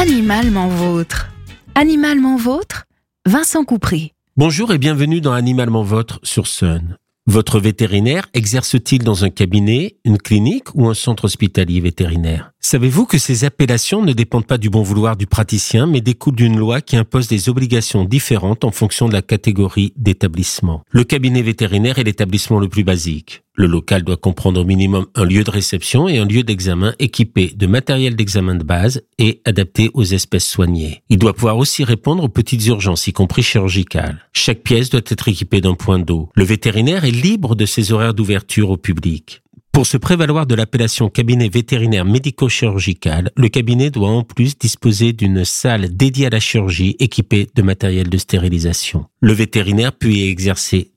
Animalement vôtre. Animalement vôtre, Vincent Coupry. Bonjour et bienvenue dans Animalement Vôtre sur Sun. Votre vétérinaire exerce-t-il dans un cabinet, une clinique ou un centre hospitalier vétérinaire? Savez-vous que ces appellations ne dépendent pas du bon vouloir du praticien, mais découlent d'une loi qui impose des obligations différentes en fonction de la catégorie d'établissement? Le cabinet vétérinaire est l'établissement le plus basique. Le local doit comprendre au minimum un lieu de réception et un lieu d'examen équipé de matériel d'examen de base et adapté aux espèces soignées. Il doit pouvoir aussi répondre aux petites urgences, y compris chirurgicales. Chaque pièce doit être équipée d'un point d'eau. Le vétérinaire est libre de ses horaires d'ouverture au public. Pour se prévaloir de l'appellation cabinet vétérinaire médico-chirurgical, le cabinet doit en plus disposer d'une salle dédiée à la chirurgie équipée de matériel de stérilisation. Le vétérinaire peut y exercer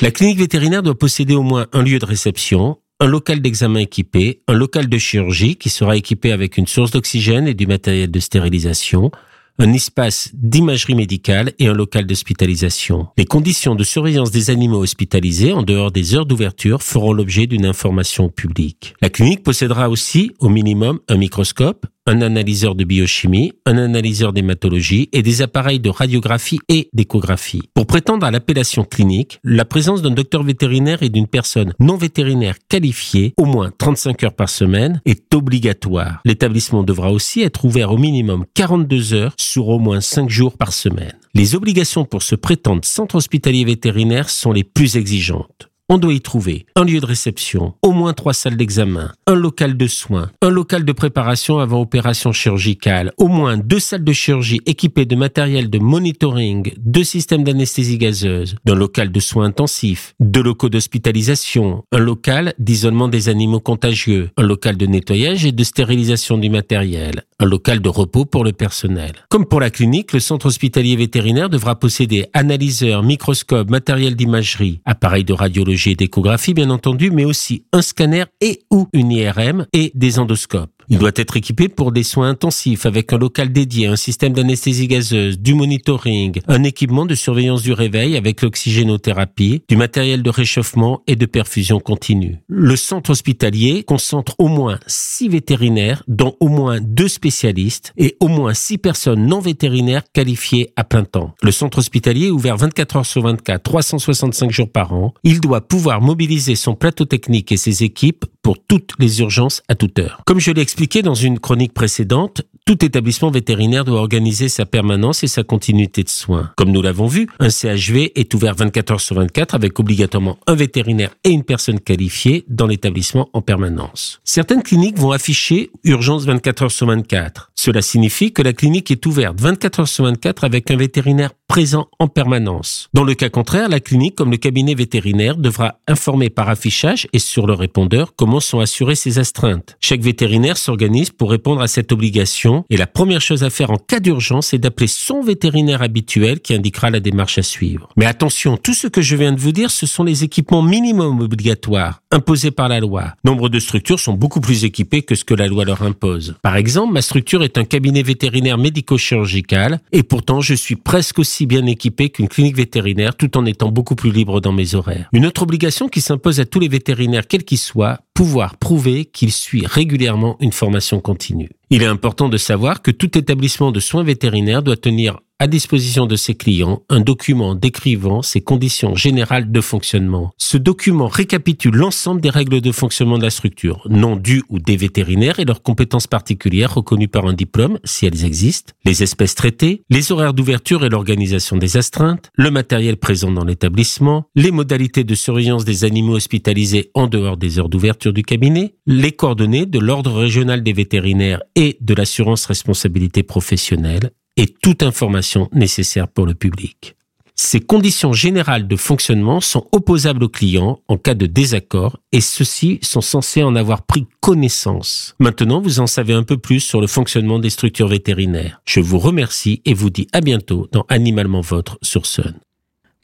La clinique vétérinaire doit posséder au moins un lieu de réception, un local d'examen équipé, un local de chirurgie qui sera équipé avec une source d'oxygène et du matériel de stérilisation, un espace d'imagerie médicale et un local d'hospitalisation. Les conditions de surveillance des animaux hospitalisés en dehors des heures d'ouverture feront l'objet d'une information publique. La clinique possédera aussi, au minimum, un microscope, un analyseur de biochimie, un analyseur d'hématologie et des appareils de radiographie et d'échographie. Pour prétendre à l'appellation clinique, la présence d'un docteur vétérinaire et d'une personne non vétérinaire qualifiée, au moins 35 heures par semaine, est obligatoire. L'établissement devra aussi être ouvert au minimum 42 heures sur au moins 5 jours par semaine. Les obligations pour se prétendre centre hospitalier vétérinaire sont les plus exigeantes on doit y trouver un lieu de réception, au moins trois salles d'examen, un local de soins, un local de préparation avant opération chirurgicale, au moins deux salles de chirurgie équipées de matériel de monitoring, deux systèmes d'anesthésie gazeuse, d'un local de soins intensifs, deux locaux d'hospitalisation, un local d'isolement des animaux contagieux, un local de nettoyage et de stérilisation du matériel, un local de repos pour le personnel. Comme pour la clinique, le centre hospitalier vétérinaire devra posséder analyseurs, microscopes, matériel d'imagerie, appareils de radiologie d'échographie bien entendu, mais aussi un scanner et ou une IRM et des endoscopes. Il doit être équipé pour des soins intensifs avec un local dédié, un système d'anesthésie gazeuse, du monitoring, un équipement de surveillance du réveil avec l'oxygénothérapie, du matériel de réchauffement et de perfusion continue. Le centre hospitalier concentre au moins six vétérinaires, dont au moins deux spécialistes et au moins six personnes non vétérinaires qualifiées à plein temps. Le centre hospitalier est ouvert 24 heures sur 24, 365 jours par an. Il doit pouvoir mobiliser son plateau technique et ses équipes pour toutes les urgences à toute heure. Comme je l'ai expliqué dans une chronique précédente, tout établissement vétérinaire doit organiser sa permanence et sa continuité de soins. Comme nous l'avons vu, un CHV est ouvert 24 heures sur 24 avec obligatoirement un vétérinaire et une personne qualifiée dans l'établissement en permanence. Certaines cliniques vont afficher urgence 24 heures sur 24. Cela signifie que la clinique est ouverte 24 heures sur 24 avec un vétérinaire présent en permanence. Dans le cas contraire, la clinique comme le cabinet vétérinaire devra informer par affichage et sur le répondeur comment sont assurées ces astreintes. Chaque vétérinaire s'organise pour répondre à cette obligation et la première chose à faire en cas d'urgence est d'appeler son vétérinaire habituel qui indiquera la démarche à suivre. Mais attention, tout ce que je viens de vous dire, ce sont les équipements minimums obligatoires imposés par la loi. Nombre de structures sont beaucoup plus équipées que ce que la loi leur impose. Par exemple, ma structure est un cabinet vétérinaire médico-chirurgical et pourtant je suis presque aussi bien équipé qu'une clinique vétérinaire tout en étant beaucoup plus libre dans mes horaires. Une autre obligation qui s'impose à tous les vétérinaires, quels qu'ils soient, pouvoir prouver qu'il suit régulièrement une formation continue. Il est important de savoir que tout établissement de soins vétérinaires doit tenir à disposition de ses clients un document décrivant ses conditions générales de fonctionnement. Ce document récapitule l'ensemble des règles de fonctionnement de la structure, nom du ou des vétérinaires et leurs compétences particulières reconnues par un diplôme, si elles existent, les espèces traitées, les horaires d'ouverture et l'organisation des astreintes, le matériel présent dans l'établissement, les modalités de surveillance des animaux hospitalisés en dehors des heures d'ouverture du cabinet, les coordonnées de l'ordre régional des vétérinaires et de l'assurance responsabilité professionnelle, et toute information nécessaire pour le public. Ces conditions générales de fonctionnement sont opposables aux clients en cas de désaccord et ceux-ci sont censés en avoir pris connaissance. Maintenant, vous en savez un peu plus sur le fonctionnement des structures vétérinaires. Je vous remercie et vous dis à bientôt dans Animalement Votre sur Sun.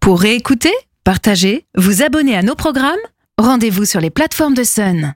Pour réécouter, partager, vous abonner à nos programmes, rendez-vous sur les plateformes de Sun.